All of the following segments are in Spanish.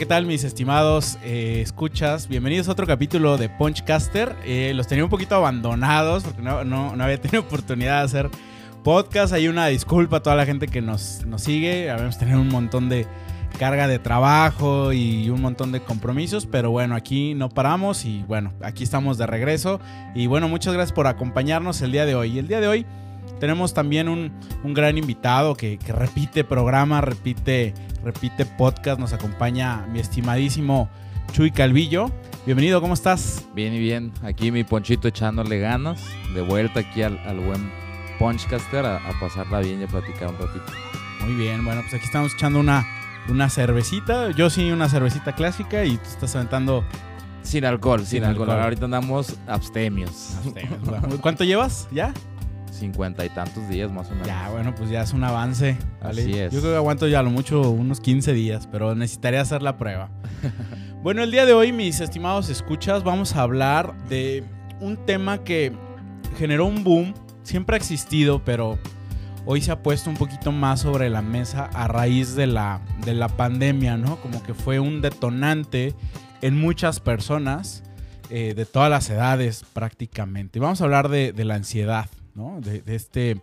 ¿qué tal mis estimados eh, escuchas? Bienvenidos a otro capítulo de Punchcaster. Eh, los tenía un poquito abandonados porque no, había tenido oportunidad de hacer podcast. Hay una disculpa a toda la gente que nos, nos sigue. Habíamos tenido un montón de carga de trabajo y un montón de compromisos, pero bueno, aquí no paramos y bueno, aquí estamos de regreso. Y bueno, muchas gracias por acompañarnos el día de hoy. Y el día de hoy tenemos también un, un gran invitado que, que, repite programa, repite, repite podcast. Nos acompaña mi estimadísimo Chuy Calvillo. Bienvenido, ¿cómo estás? Bien y bien. Aquí mi ponchito echándole ganas. De vuelta aquí al, al buen Punchcaster a, a, pasarla bien y a platicar un ratito. Muy bien, bueno, pues aquí estamos echando una, una cervecita. Yo sí, una cervecita clásica y tú estás aventando. Sin alcohol, sin, sin alcohol. alcohol. Ahorita andamos abstemios. abstemios. ¿Cuánto llevas ya? Cincuenta y tantos días más o menos. Ya, bueno, pues ya es un avance. ¿vale? Así es. Yo creo que aguanto ya lo mucho unos 15 días, pero necesitaría hacer la prueba. bueno, el día de hoy, mis estimados escuchas, vamos a hablar de un tema que generó un boom, siempre ha existido, pero hoy se ha puesto un poquito más sobre la mesa a raíz de la, de la pandemia, ¿no? Como que fue un detonante en muchas personas. Eh, de todas las edades prácticamente. Vamos a hablar de, de la ansiedad, ¿no? De, de, este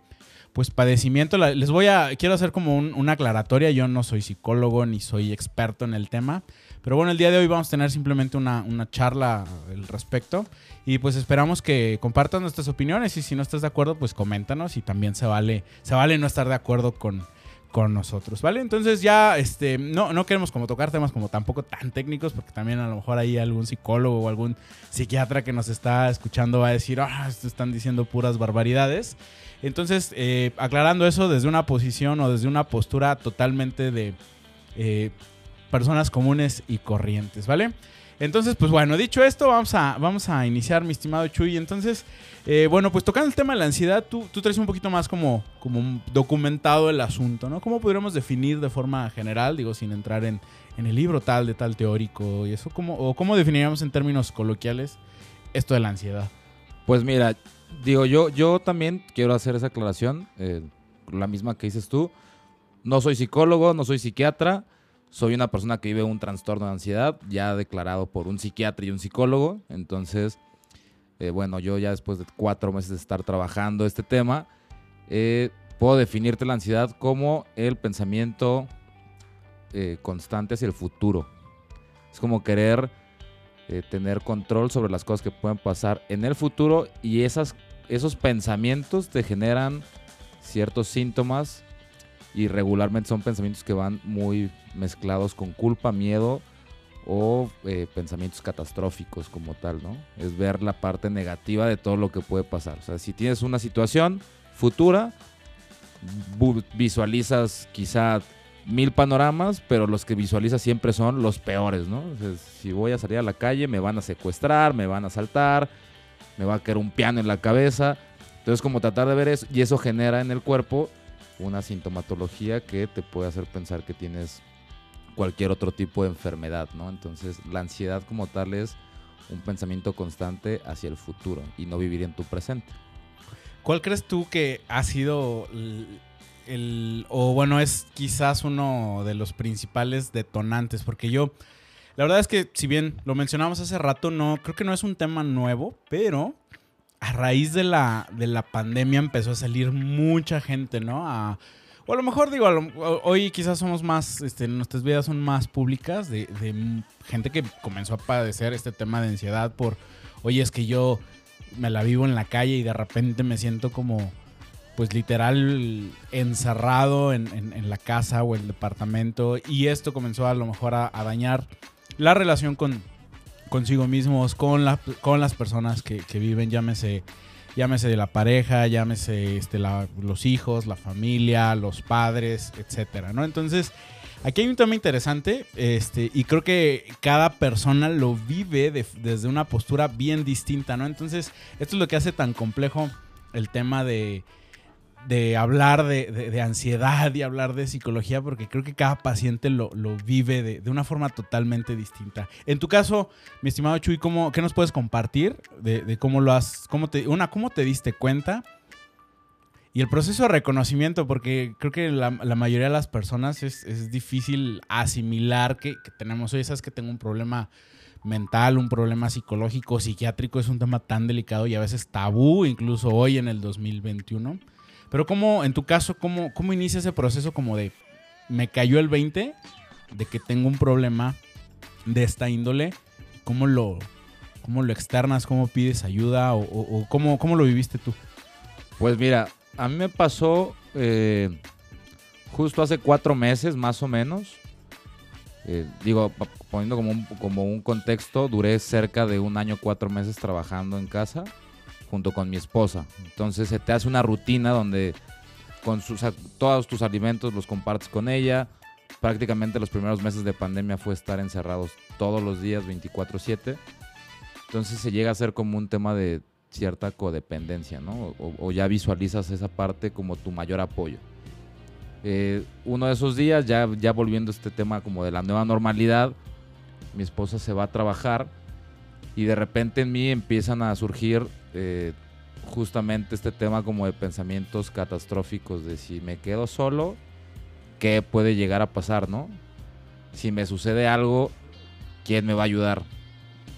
pues padecimiento. Les voy a, quiero hacer como un, una aclaratoria, yo no soy psicólogo ni soy experto en el tema, pero bueno, el día de hoy vamos a tener simplemente una, una charla al respecto y pues esperamos que compartan nuestras opiniones y si no estás de acuerdo, pues coméntanos y también se vale, se vale no estar de acuerdo con, con nosotros, ¿vale? Entonces ya, este, no, no queremos como tocar temas como tampoco tan técnicos, porque también a lo mejor hay algún psicólogo o algún psiquiatra que nos está escuchando va a decir, ah, están diciendo puras barbaridades. Entonces, eh, aclarando eso desde una posición o desde una postura totalmente de eh, personas comunes y corrientes, ¿vale? Entonces, pues bueno, dicho esto, vamos a, vamos a iniciar, mi estimado Chuy. Entonces, eh, bueno, pues tocando el tema de la ansiedad, tú, tú traes un poquito más como, como documentado el asunto, ¿no? ¿Cómo podríamos definir de forma general, digo, sin entrar en, en el libro tal, de tal teórico y eso? ¿cómo, ¿O cómo definiríamos en términos coloquiales esto de la ansiedad? Pues mira, digo, yo, yo también quiero hacer esa aclaración, eh, la misma que dices tú. No soy psicólogo, no soy psiquiatra soy una persona que vive un trastorno de ansiedad, ya declarado por un psiquiatra y un psicólogo. Entonces, eh, bueno, yo ya después de cuatro meses de estar trabajando este tema, eh, puedo definirte la ansiedad como el pensamiento eh, constante hacia el futuro. Es como querer eh, tener control sobre las cosas que pueden pasar en el futuro y esas, esos pensamientos te generan ciertos síntomas y regularmente son pensamientos que van muy mezclados con culpa, miedo o eh, pensamientos catastróficos como tal, ¿no? Es ver la parte negativa de todo lo que puede pasar. O sea, si tienes una situación futura, visualizas quizá mil panoramas, pero los que visualizas siempre son los peores, ¿no? O sea, si voy a salir a la calle, me van a secuestrar, me van a asaltar, me va a caer un piano en la cabeza. Entonces, como tratar de ver eso, y eso genera en el cuerpo una sintomatología que te puede hacer pensar que tienes cualquier otro tipo de enfermedad, ¿no? Entonces, la ansiedad como tal es un pensamiento constante hacia el futuro y no vivir en tu presente. ¿Cuál crees tú que ha sido el, o bueno, es quizás uno de los principales detonantes? Porque yo, la verdad es que si bien lo mencionamos hace rato, no, creo que no es un tema nuevo, pero a raíz de la, de la pandemia empezó a salir mucha gente, ¿no? O a lo mejor digo, hoy quizás somos más, este, nuestras vidas son más públicas de, gente que comenzó a padecer este tema de ansiedad por, oye, es que yo me la vivo en la calle y de repente me siento como, pues literal encerrado en, la casa o el departamento y esto comenzó a lo mejor a, dañar la relación con, consigo mismos, con las personas que, que, viven, llámese, llámese de la pareja, llámese este, la, los hijos, la familia, los padres, etcétera, ¿no? Entonces, aquí hay un tema interesante este, y creo que cada persona lo vive de, desde una postura bien distinta, ¿no? Entonces, esto es lo que hace tan complejo el tema de, de hablar de, de, de, ansiedad y hablar de psicología, porque creo que cada paciente lo, lo vive de, de, una forma totalmente distinta. En tu caso, mi estimado Chuy, ¿cómo, ¿qué nos puedes compartir de, cómo lo has, cómo te, una, cómo te diste cuenta Y el proceso de reconocimiento, porque creo que la, la mayoría de las personas es, es difícil asimilar que, que tenemos, oye, sabes que tengo un problema mental, un problema psicológico, psiquiátrico, es un tema tan delicado y a veces tabú, incluso hoy en el 2021. Pero cómo, en tu caso, cómo, cómo inicia ese proceso como de, me cayó el 20 de que tengo un problema de esta índole, cómo lo, cómo lo externas, cómo pides ayuda o, cómo, cómo lo viviste tú? Pues mira, a mí me pasó eh, justo hace cuatro meses, más o menos. Eh, digo, poniendo como un, como un contexto, duré cerca de un año, cuatro meses trabajando en casa junto con mi esposa. Entonces se te hace una rutina donde con todos tus alimentos los compartes con ella. Prácticamente los primeros meses de pandemia fue estar encerrados todos los días, 24/7. Entonces se llega a ser como un tema de cierta codependencia, ¿no? O, o ya visualizas esa parte como tu mayor apoyo. Eh, uno de esos días, ya, ya volviendo a este tema como de la nueva normalidad, mi esposa se va a trabajar y de repente en mí empiezan a surgir eh, justamente este tema como de pensamientos catastróficos de si me quedo solo, ¿qué puede llegar a pasar, no? Si me sucede algo, ¿quién me va a ayudar?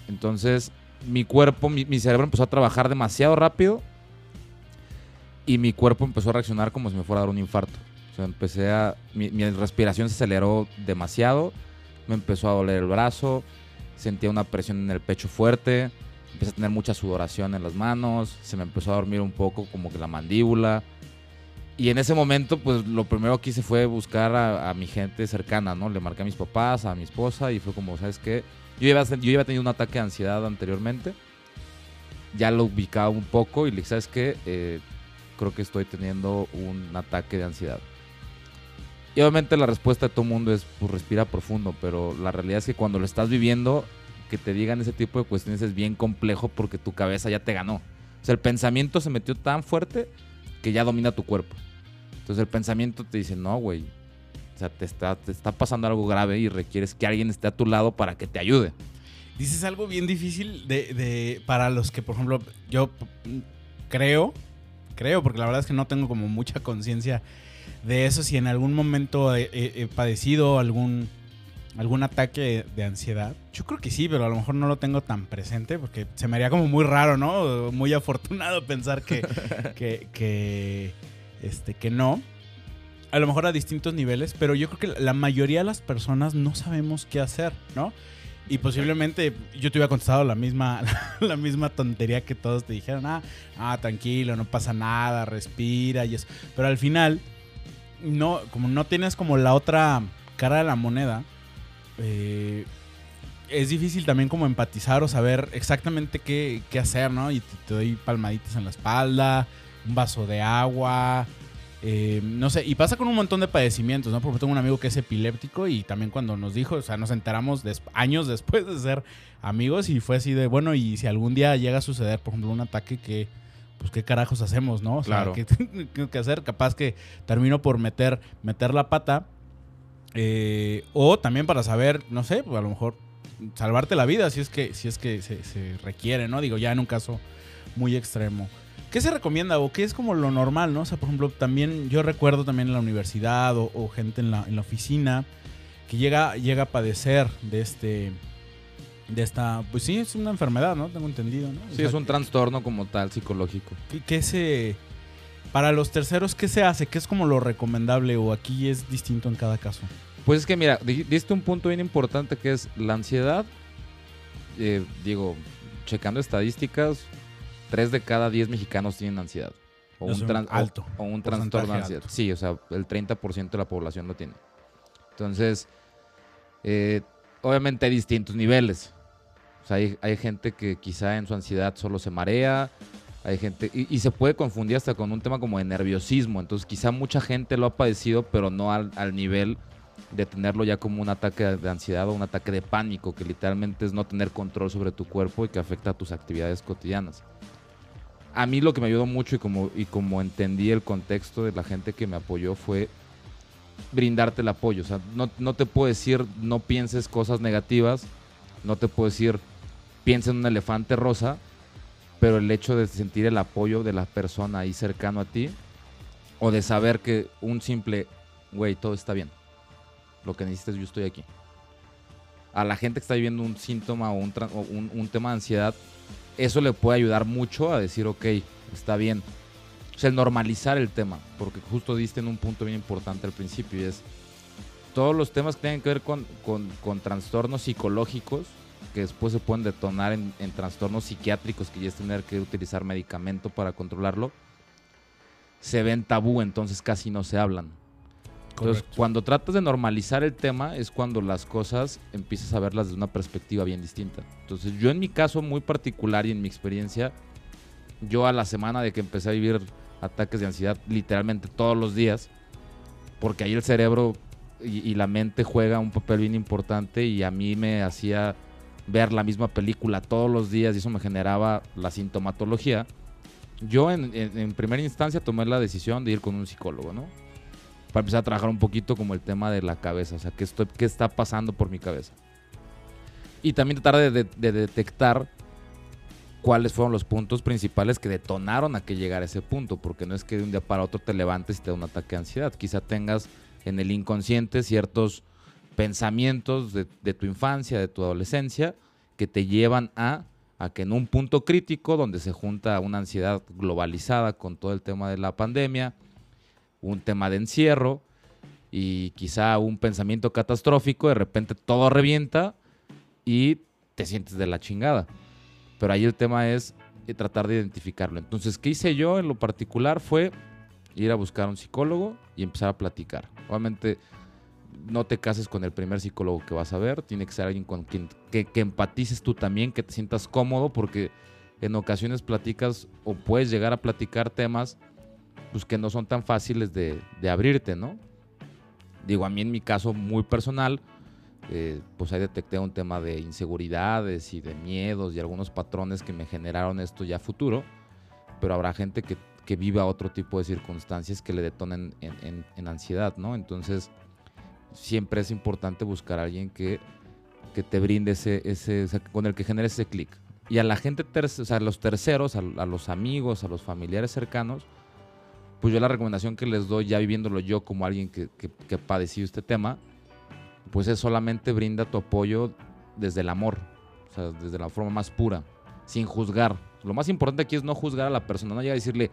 Entonces, mi cuerpo, mi, cerebro empezó a trabajar demasiado rápido y mi cuerpo empezó a reaccionar como si me fuera a dar un infarto. O empecé a. Mi respiración se aceleró demasiado, me empezó a doler el brazo, sentía una presión en el pecho fuerte, empecé a tener mucha sudoración en las manos, se me empezó a dormir un poco como que la mandíbula. Y en ese momento, pues lo primero que hice fue buscar a, a mi gente cercana, ¿no? Le marqué a mis papás, a mi esposa y fue como, ¿sabes qué? Yo iba, yo iba tenido un ataque de ansiedad anteriormente. Ya lo ubicaba un poco y le dije, ¿sabes qué? Eh, creo que estoy teniendo un ataque de ansiedad. Y obviamente la respuesta de todo el mundo es, pues respira profundo, pero la realidad es que cuando lo estás viviendo, que te digan ese tipo de cuestiones es bien complejo porque tu cabeza ya te ganó. O sea, el pensamiento se metió tan fuerte que ya domina tu cuerpo. Entonces el pensamiento te dice, no, güey. O sea, te está, te está pasando algo grave y requieres que alguien esté a tu lado para que te ayude. Dices algo bien difícil de, de- para los que, por ejemplo, yo creo, creo, porque la verdad es que no tengo como mucha conciencia de eso, si en algún momento he- he padecido algún, algún ataque de ansiedad. Yo creo que sí, pero a lo mejor no lo tengo tan presente porque se me haría como muy raro, ¿no? Muy afortunado pensar que, que, que, este, que no. A lo mejor a distintos niveles, pero yo creo que la mayoría de las personas no sabemos qué hacer, ¿no? Y posiblemente yo te hubiera contestado la misma, la misma tontería que todos te dijeron. Ah, ah, tranquilo, no pasa nada, respira y eso. Pero al final, no, como no tienes como la otra cara de la moneda, eh, es difícil también como empatizar o saber exactamente qué, qué hacer, ¿no? Y te, te doy palmaditas en la espalda, un vaso de agua, eh, no sé, y pasa con un montón de padecimientos, ¿no? Porque tengo un amigo que es epiléptico y también cuando nos dijo, o sea, nos enteramos des- años después de ser amigos y fue así de, bueno, y si algún día llega a suceder, por ejemplo, un ataque que, pues, ¿qué carajos hacemos, no? O sea, Claro. ¿qué tengo que hacer? Capaz que termino por meter, meter la pata. Eh, o también para saber, no sé, pues a lo mejor salvarte la vida si es que, si es que se, se requiere, ¿no? Digo, ya en un caso muy extremo. ¿Qué se recomienda o qué es como lo normal, no? O sea, por ejemplo, también yo recuerdo también en la universidad o, o gente en la, en la oficina que llega, llega a padecer de este, de esta, pues sí, es una enfermedad, ¿no? Tengo entendido, ¿no? O Sí, sea, es un trastorno como tal psicológico. ¿qué, qué se, para los terceros, qué se hace? ¿Qué es como lo recomendable o aquí es distinto en cada caso? Pues es que mira, di- diste un punto bien importante que es la ansiedad. Eh, digo, checando estadísticas, 3 de cada 10 mexicanos tienen ansiedad. O Es un, un o- alto, O, un trastorno de ansiedad. alto. Sí, o sea, el 30% de la población lo tiene. Entonces, eh, obviamente hay distintos niveles. O sea, hay, hay gente que quizá en su ansiedad solo se marea. Hay gente, y, se puede confundir hasta con un tema como de nerviosismo. Entonces, quizá mucha gente lo ha padecido, pero no al, al nivel de tenerlo ya como un ataque de ansiedad o un ataque de pánico, que literalmente es no tener control sobre tu cuerpo y que afecta a tus actividades cotidianas. A mí lo que me ayudó mucho y como, y como entendí el contexto de la gente que me apoyó fue brindarte el apoyo. O sea, no, no te puedo decir no pienses cosas negativas, no te puedo decir piensa en un elefante rosa, pero el hecho de sentir el apoyo de la persona ahí cercano a ti O de saber que un simple, güey, todo está bien. Lo que necesitas, yo estoy aquí. A la gente que está viviendo un síntoma o un, o un- un tema de ansiedad, eso le puede ayudar mucho a decir, ok, está bien. O sea, el normalizar el tema, porque justo diste en un punto bien importante al principio y es todos los temas que tienen que ver con, con- con trastornos psicológicos que después se pueden detonar en, en trastornos psiquiátricos que ya es tener que utilizar medicamento para controlarlo, se ven tabú, entonces casi no se hablan. Entonces, Correcto. cuando tratas de normalizar el tema es cuando las cosas empiezas a verlas desde una perspectiva bien distinta. Entonces, yo en mi caso muy particular y en mi experiencia, yo a la semana de que empecé a vivir ataques de ansiedad literalmente todos los días, porque ahí el cerebro y, y la mente juega un papel bien importante y a mí me hacía ver la misma película todos los días y eso me generaba la sintomatología. Yo en, en- en primera instancia tomé la decisión de ir con un psicólogo, ¿no? Para empezar a trabajar un poquito como el tema de la cabeza, o sea, qué, estoy, qué está pasando por mi cabeza. Y también tratar de, de- de detectar cuáles fueron los puntos principales que detonaron a que llegara a ese punto, porque no es que de un día para otro te levantes y te da un ataque de ansiedad, quizá tengas en el inconsciente ciertos pensamientos de, tu infancia, de tu adolescencia, que te llevan a, a que en un punto crítico donde se junta una ansiedad globalizada con todo el tema de la pandemia, un tema de encierro y quizá un pensamiento catastrófico, de repente todo revienta y te sientes de la chingada. Pero ahí el tema es eh, tratar de identificarlo. Entonces, ¿qué hice yo en lo particular? Fue ir a buscar a un psicólogo y empezar a platicar. Obviamente, no te cases con el primer psicólogo que vas a ver. Tiene que ser alguien con quien que, empatices tú también, que te sientas cómodo, porque en ocasiones platicas o puedes llegar a platicar temas pues, que no son tan fáciles de, de abrirte, ¿no? Digo, a mí en mi caso muy personal, eh, pues ahí detecté un tema de inseguridades y de miedos y algunos patrones que me generaron esto ya futuro, pero habrá gente que, que viva otro tipo de circunstancias que le detonen en, en- en ansiedad, ¿no? Entonces, siempre es importante buscar a alguien que, que te brinde ese, ese, con el que genere ese clic. Y a la gente, o sea, a los terceros, a, los amigos, a los familiares cercanos, pues yo la recomendación que les doy, ya viviéndolo yo como alguien que, que, que padeció este tema, pues es solamente brinda tu apoyo desde el amor, o sea, desde la forma más pura, sin juzgar. Lo más importante aquí es no juzgar a la persona, no llegar a decirle,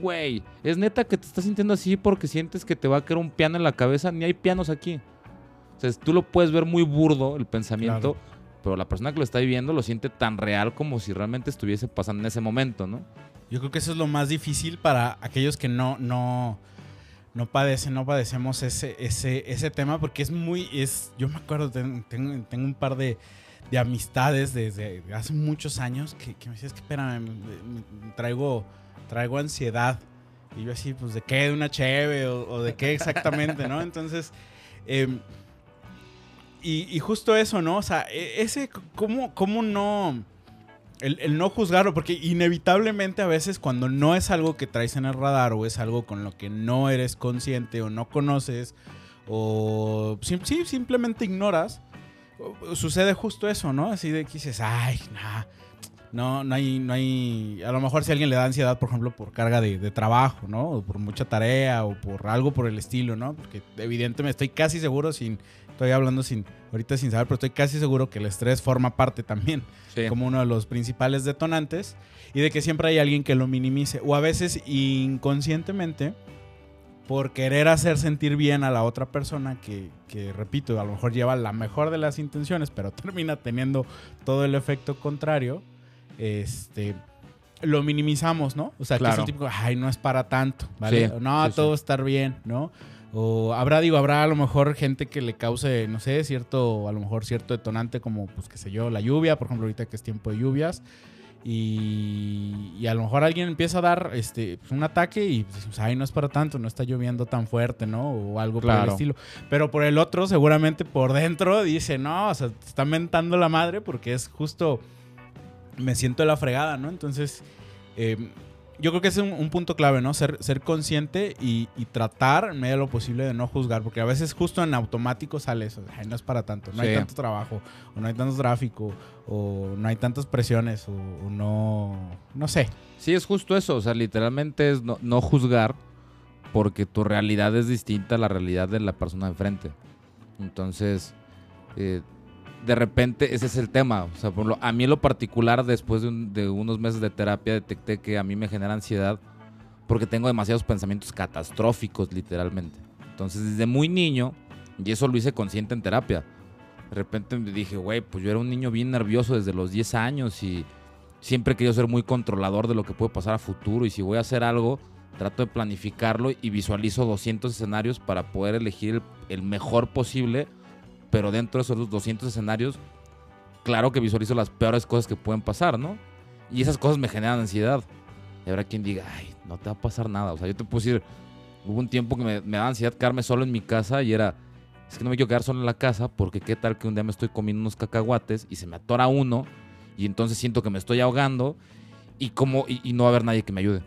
güey, es neta que te estás sintiendo así porque sientes que te va a caer un piano en la cabeza, ni hay pianos aquí. O sea, tú lo puedes ver muy burdo el pensamiento, Claro. pero la persona que lo está viviendo lo siente tan real como si realmente estuviese pasando en ese momento, ¿no? Yo creo que eso es lo más difícil para aquellos que no, no, no padecen, no padecemos ese, ese, ese tema, porque es muy, es, yo me acuerdo, ten- tengo, tengo un par de, de amistades desde hace muchos años que, que me decían, es que espérame, me- me- traigo, traigo ansiedad. Y yo así, pues, ¿de qué? ¿De una cheve? ¿O, de qué exactamente, no? Entonces, em, y, justo eso, ¿no? O sea, e- ese, ¿cómo, cómo no... El, el no juzgarlo, porque inevitablemente a veces cuando no es algo que traes en el radar o es algo con lo que no eres consciente o no conoces o sí, simplemente ignoras, sucede justo eso, ¿no? Así de que dices, ay, nah, no, no hay, no hay, a lo mejor si alguien le da ansiedad, por ejemplo, por carga de, de trabajo, ¿no? O por mucha tarea o por algo por el estilo, ¿no? Porque evidentemente estoy casi seguro sin, estoy hablando sin, ahorita sin saber, pero estoy casi seguro que el estrés forma parte también Sí. como uno de los principales detonantes y de que siempre hay alguien que lo minimice o a veces inconscientemente por querer hacer sentir bien a la otra persona que, que, repito, a lo mejor lleva la mejor de las intenciones, pero termina teniendo todo el efecto contrario, este, lo minimizamos, ¿no? O sea, que es Claro. el típico, ay, no es para tanto, ¿vale? Sí, no, sí, todo va a estar bien, ¿no? O habrá, digo, habrá a lo mejor gente que le cause, no sé, cierto, a lo mejor cierto detonante como, pues, qué sé yo, la lluvia, por ejemplo, ahorita que es tiempo de lluvias. Y, y a lo mejor alguien empieza a dar este, pues, un ataque y pues, ay, no es para tanto, no está lloviendo tan fuerte, ¿no? O algo por el Claro. estilo. Pero por el otro, seguramente por dentro dice, no, o sea, te está mentando la madre porque es justo, me siento de la fregada, ¿no? Entonces, eh, yo creo que es un, un punto clave, ¿no? Ser, ser consciente y, y tratar en medida de lo posible de no juzgar, porque a veces justo en automático sale eso, "Ay, no es para tanto, no hay tanto trabajo, o no hay tanto tráfico, o no hay tantas presiones, o, o no, no sé. Sí, es justo eso. O sea, literalmente es no, no juzgar porque tu realidad es distinta a la realidad de la persona enfrente. Entonces, eh, de repente ese es el tema. O sea, por lo- a mí en lo particular, después de, un- de unos meses de terapia, detecté que a mí me genera ansiedad porque tengo demasiados pensamientos catastróficos, literalmente. Entonces, desde muy niño, y eso lo hice consciente en terapia, de repente me dije, güey, pues yo era un niño bien nervioso desde los 10 años y siempre he querido ser muy controlador de lo que puede pasar a futuro y si voy a hacer algo, trato de planificarlo y visualizo 200 escenarios para poder elegir el, el mejor posible, pero dentro de esos 200 escenarios, claro que visualizo las peores cosas que pueden pasar, ¿no? Y esas cosas me generan ansiedad. Y habrá quien diga, ay, no te va a pasar nada. O sea, yo te puedo decir, hubo un tiempo que me, me daba ansiedad quedarme solo en mi casa y era, es que no me quiero quedar solo en la casa porque qué tal que un día me estoy comiendo unos cacahuates y se me atora uno y entonces siento que me estoy ahogando y, como, y, y no va a haber nadie que me ayude.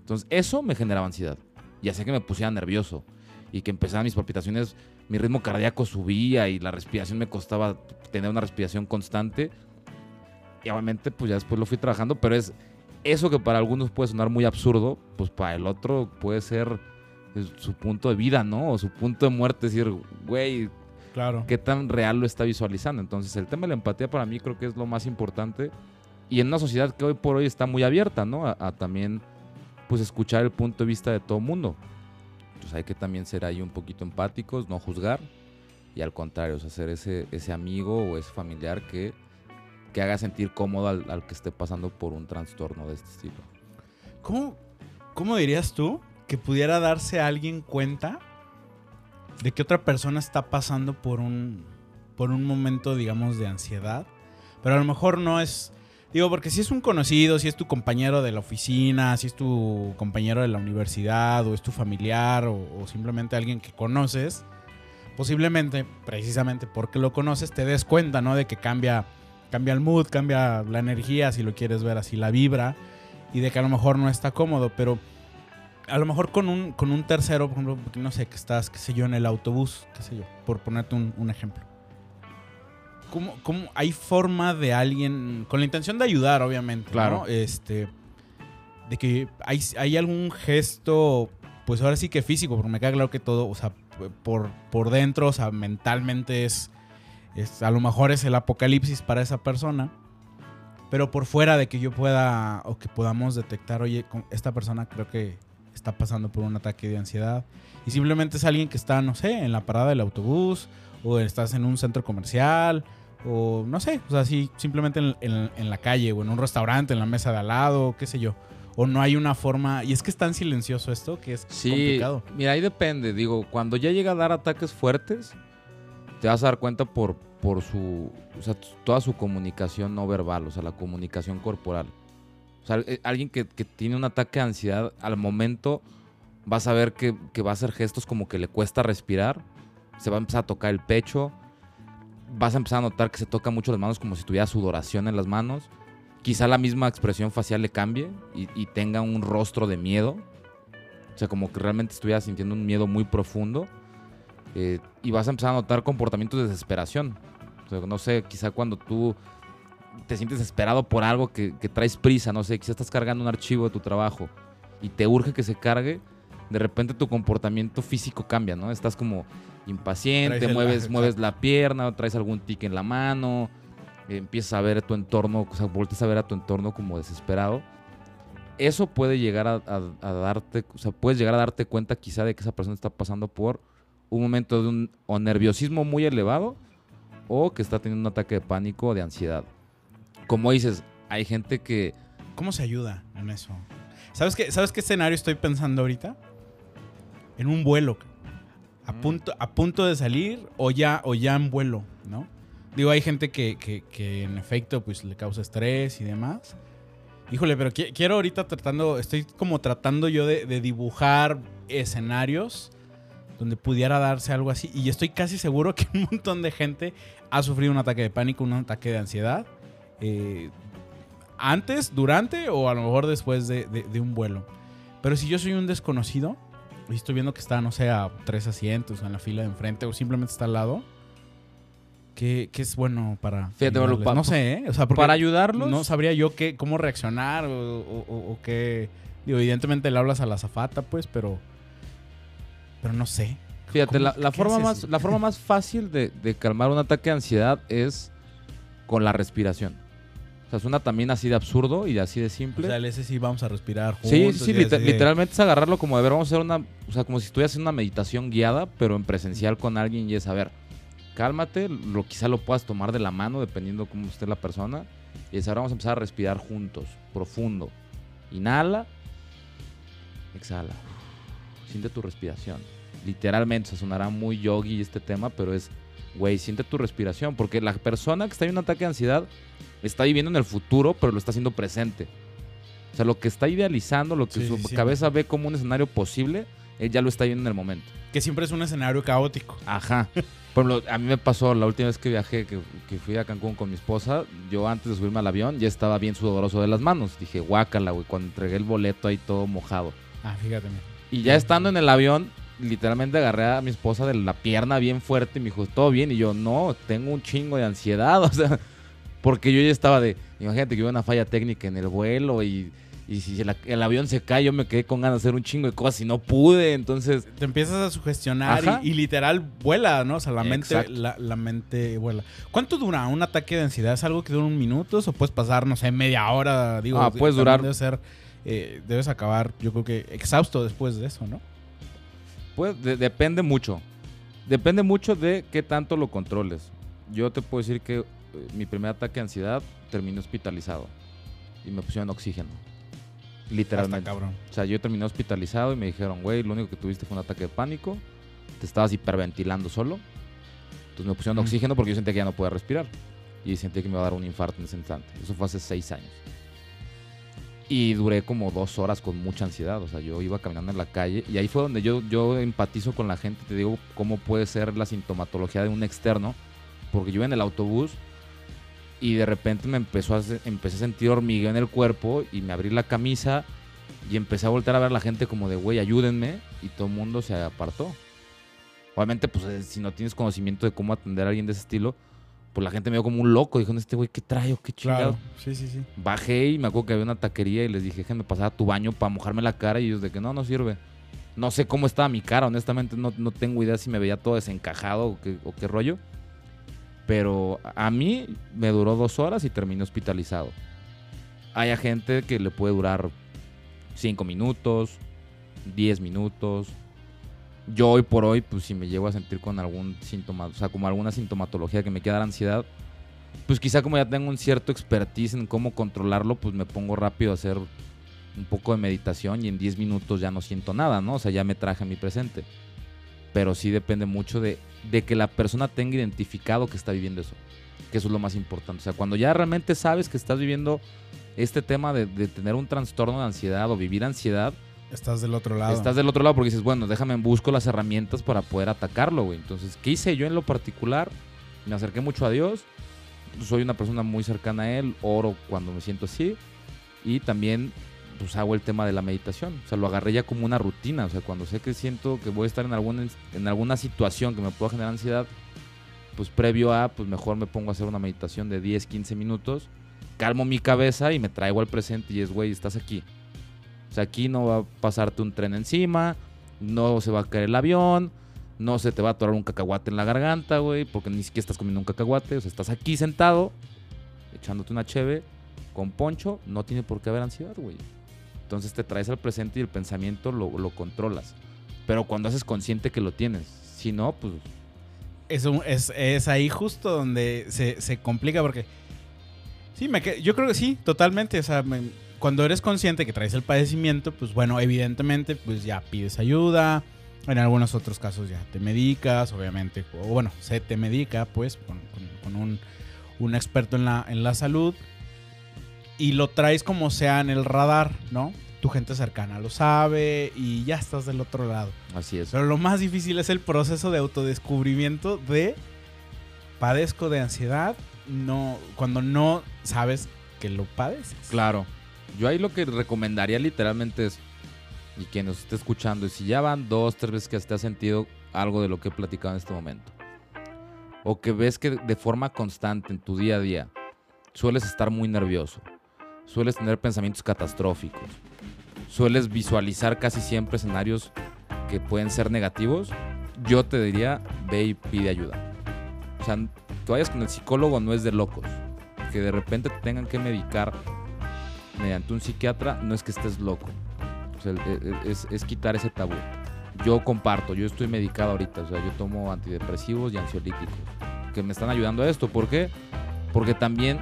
Entonces eso me generaba ansiedad y hacía que me pusiera nervioso y que empezaban mis palpitaciones, mi ritmo cardíaco subía y la respiración me costaba tener una respiración constante. Y obviamente pues ya después lo fui trabajando, pero es eso que para algunos puede sonar muy absurdo, pues para el otro puede ser eh, su punto de vida, ¿no? O su punto de muerte, decir, güey, Claro. qué tan real lo está visualizando. Entonces, el tema de la empatía para mí creo que es lo más importante. Y en una sociedad que hoy por hoy está muy abierta, ¿no? A, a también, pues, escuchar el punto de vista de todo mundo. Hay que también ser ahí un poquito empáticos, no juzgar. Y al contrario, o sea, ser ese, ese amigo o ese familiar que, que haga sentir cómodo al, al que esté pasando por un trastorno de este estilo. ¿Cómo, ¿Cómo dirías tú que pudiera darse a alguien cuenta de que otra persona está pasando por un, por un momento, digamos, de ansiedad? Pero a lo mejor no es... Digo, porque si es un conocido, si es tu compañero de la oficina, si es tu compañero de la universidad, o es tu familiar, o, simplemente alguien que conoces, posiblemente, precisamente porque lo conoces, te des cuenta, ¿no? De que cambia, cambia el mood, cambia la energía, si lo quieres ver así, la vibra y de que a lo mejor no está cómodo, pero a lo mejor con un, con un tercero, por ejemplo, no sé, que estás, qué sé yo, en el autobús, qué sé yo, por ponerte un, un ejemplo. ¿Cómo, cómo hay forma de alguien, con la intención de ayudar, obviamente, Claro. ¿no? Este, de que hay, hay algún gesto, pues ahora sí que físico, porque me queda claro que todo, o sea, por, por dentro, o sea, mentalmente es, es, a lo mejor es el apocalipsis para esa persona pero por fuera de que yo pueda o que podamos detectar, oye, esta persona creo que está pasando por un ataque de ansiedad y simplemente es alguien que está, no sé, en la parada del autobús o estás en un centro comercial o no sé, o sea, sí, simplemente en, en- en la calle o en un restaurante, en la mesa de al lado, qué sé yo. O no hay una forma, y es que es tan silencioso esto que es Sí, complicado. mira, ahí depende. Digo, cuando ya llega a dar ataques fuertes, te vas a dar cuenta por, por su, o sea, toda su comunicación no verbal, o sea, la comunicación corporal. O sea, eh, alguien que, que tiene un ataque de ansiedad, al momento vas a ver que, que va a hacer gestos como que le cuesta respirar, se va a empezar a tocar el pecho, vas a empezar a notar que se toca mucho las manos como si tuviera sudoración en las manos. Quizá la misma expresión facial le cambie y, y tenga un rostro de miedo. O sea, como que realmente estuviera sintiendo un miedo muy profundo. eh, y vas a empezar a notar comportamientos de desesperación. O sea, no sé, quizá cuando tú te sientes desesperado por algo que, que traes prisa, no sé, quizá estás cargando un archivo de tu trabajo y te urge que se cargue, de repente tu comportamiento físico cambia, ¿no? Estás como impaciente, mueves, ajá, mueves la pierna, traes algún tic en la mano, empiezas a ver tu entorno, o sea, volteas a ver a tu entorno como desesperado. Eso puede llegar a, a- a darte, o sea, puedes llegar a darte cuenta quizá de que esa persona está pasando por un momento de un o nerviosismo muy elevado o que está teniendo un ataque de pánico o de ansiedad. Como dices, hay gente que ¿Cómo se ayuda en eso? ¿Sabes qué, ¿Sabes qué escenario estoy pensando ahorita? En un vuelo. A, punto, a punto de salir o ya, o ya en vuelo, ¿no? Digo, hay gente que, que- que en efecto pues le causa estrés y demás. Híjole, pero qui- quiero ahorita tratando, estoy como tratando yo de, dibujar escenarios donde pudiera darse algo así. Y estoy casi seguro que un montón de gente ha sufrido un ataque de pánico, un ataque de ansiedad. eh, antes, durante o a lo mejor después de, de- de un vuelo. Pero si yo soy un desconocido y estoy viendo que está, no sé, a tres asientos en la fila de enfrente o simplemente está al lado, ¿qué, qué es bueno para... Fíjate, no sé, ¿eh? O sea, para ayudarlos no sabría yo qué, cómo reaccionar o, o- o- qué... Digo, evidentemente le hablas a la zafata, pues, pero... pero no sé. Fíjate, ¿Cómo- la, la forma más, la forma más fácil de, de calmar un ataque de ansiedad es con la respiración. O sea, suena también así de absurdo y así de O simple. sea, el ese sí vamos a respirar juntos. Sí, sí, sí, liter- de- literalmente es agarrarlo como de ver, vamos a hacer una, o sea, como si estuvieras haciendo una meditación guiada, pero en presencial con alguien y es, a ver, cálmate, lo, quizá lo puedas tomar de la mano dependiendo cómo esté la persona, y es, ahora vamos a empezar a respirar juntos, profundo. Inhala, exhala. Siente tu respiración. Literalmente, se sonará muy yogi este tema, pero es, güey, siente tu respiración, porque la persona que está en un ataque de ansiedad está viviendo en el futuro, pero lo está haciendo presente. O sea, lo que está idealizando, lo que Sí, su sí, sí. cabeza ve como un escenario posible, él ya lo está viendo en el momento. Que siempre es un escenario caótico. Ajá. Por ejemplo, a mí me pasó la última vez que viajé, que, que fui a Cancún con mi esposa, yo antes de subirme al avión ya estaba bien sudoroso de las manos. Dije, guácala, güey, cuando entregué el boleto ahí todo mojado. Ah, fíjate. Y ya estando en el avión, literalmente agarré a mi esposa de la pierna bien fuerte y me dijo, ¿todo bien? Y yo, no, tengo un chingo de ansiedad, o sea, porque yo ya estaba de, imagínate que hubo una falla técnica en el vuelo y, y si el, el avión se cae, yo me quedé con ganas de hacer un chingo de cosas y no pude, entonces... Te empiezas a sugestionar y, y literal vuela, ¿no? O sea, la mente, la, la mente vuela. ¿Cuánto dura un ataque de ansiedad? ¿Es algo que dura un minuto o puedes pasar, no sé, media hora? Digo, Ah, puedes durar- Debe ser, eh, debes acabar, yo creo que exhausto después de eso, ¿no? Pues de- depende mucho. Depende mucho de qué tanto lo controles. Yo te puedo decir que eh, mi primer ataque de ansiedad terminé hospitalizado y me pusieron oxígeno. Literalmente. Hasta cabrón. O sea, yo terminé hospitalizado y me dijeron, güey, lo único que tuviste fue un ataque de pánico. Te estabas hiperventilando solo. Entonces me pusieron oxígeno porque yo sentía que ya no podía respirar. Y sentía que me iba a dar un infarto en ese instante. Eso fue hace seis años. Y duré como dos horas con mucha ansiedad. O sea, yo iba caminando en la calle y ahí fue donde yo, yo empatizo con la gente. Te digo cómo puede ser la sintomatología de un externo. Porque yo iba en el autobús y de repente me empezó a, empecé a sentir hormigueo en el cuerpo y me abrí la camisa y empecé a voltear a ver a la gente como de, güey, ayúdenme. Y todo el mundo se apartó. Obviamente, pues eh, si no tienes conocimiento de cómo atender a alguien de ese estilo, pues la gente me vio como un loco. Dijo, este güey, ¿qué trae qué chingado? Claro. Sí, sí, sí. Bajé y me acuerdo que había una taquería y les dije, déjenme pasar a tu baño para mojarme la cara. Y ellos de que no, no sirve. No sé cómo estaba mi cara, honestamente. No, no tengo idea si me veía todo desencajado o qué, o qué rollo. Pero a mí me duró dos horas y terminé hospitalizado. Hay gente que le puede durar cinco minutos, 10 minutos. Yo hoy por hoy, pues si me llego a sentir con algún síntoma, o sea, como alguna sintomatología que me quiera dar ansiedad, pues quizá como ya tengo un cierto expertise en cómo controlarlo, pues me pongo rápido a hacer un poco de meditación y en 10 minutos ya no siento nada, ¿no? O sea, ya me traje mi presente. Pero sí depende mucho de, de que la persona tenga identificado que está viviendo eso. Que eso es lo más importante. O sea, cuando ya realmente sabes que estás viviendo este tema de, de tener un trastorno de ansiedad o vivir ansiedad, Estás del otro lado. Estás del otro lado porque dices, bueno, déjame busco las herramientas para poder atacarlo, güey. Entonces, ¿qué hice yo en lo particular? Me acerqué mucho a Dios. Soy una persona muy cercana a Él. Oro cuando me siento así. Y también, pues hago el tema de la meditación. O sea, lo agarré ya como una rutina. O sea, cuando sé que siento que voy a estar en alguna, en alguna situación que me pueda generar ansiedad, pues previo a, pues mejor me pongo a hacer una meditación de 10, 15 minutos. Calmo mi cabeza y me traigo al presente y es, güey, estás aquí. O sea, aquí no va a pasarte un tren encima, no se va a caer el avión, no se te va a atorar un cacahuate en la garganta, güey, porque ni siquiera estás comiendo un cacahuate. O sea, estás aquí sentado, echándote una cheve con poncho, no tiene por qué haber ansiedad, güey. Entonces te traes al presente y el pensamiento lo, lo controlas. Pero cuando haces consciente que lo tienes, si no, pues Es, es, es ahí justo donde se, se complica porque... Sí, me, yo creo que sí, totalmente. O sea, me- cuando eres consciente que traes el padecimiento, pues bueno, evidentemente, pues ya pides ayuda. En algunos otros casos ya te medicas, obviamente. O bueno, se te medica, pues, con, con- con un, un experto en la, en la salud. Y lo traes como sea en el radar, ¿no? Tu gente cercana lo sabe y ya estás del otro lado. así es. Pero lo más difícil es el proceso de autodescubrimiento de padezco de ansiedad, no cuando no sabes que lo padeces. Claro. Yo ahí lo que recomendaría literalmente es, y quien nos esté escuchando, es si ya van dos, tres veces que te has sentido algo de lo que he platicado en este momento, o que ves que de forma constante en tu día a día sueles estar muy nervioso, sueles tener pensamientos catastróficos, sueles visualizar casi siempre escenarios que pueden ser negativos, yo te diría, ve y pide ayuda. O sea, que vayas con el psicólogo no es de locos. Que de repente te tengan que medicar mediante un psiquiatra no es que estés loco. O sea, e- e- es, es quitar ese tabú. Yo comparto, yo estoy medicado ahorita, o sea, yo tomo antidepresivos y ansiolíticos que me están ayudando a esto. ¿Por qué? Porque también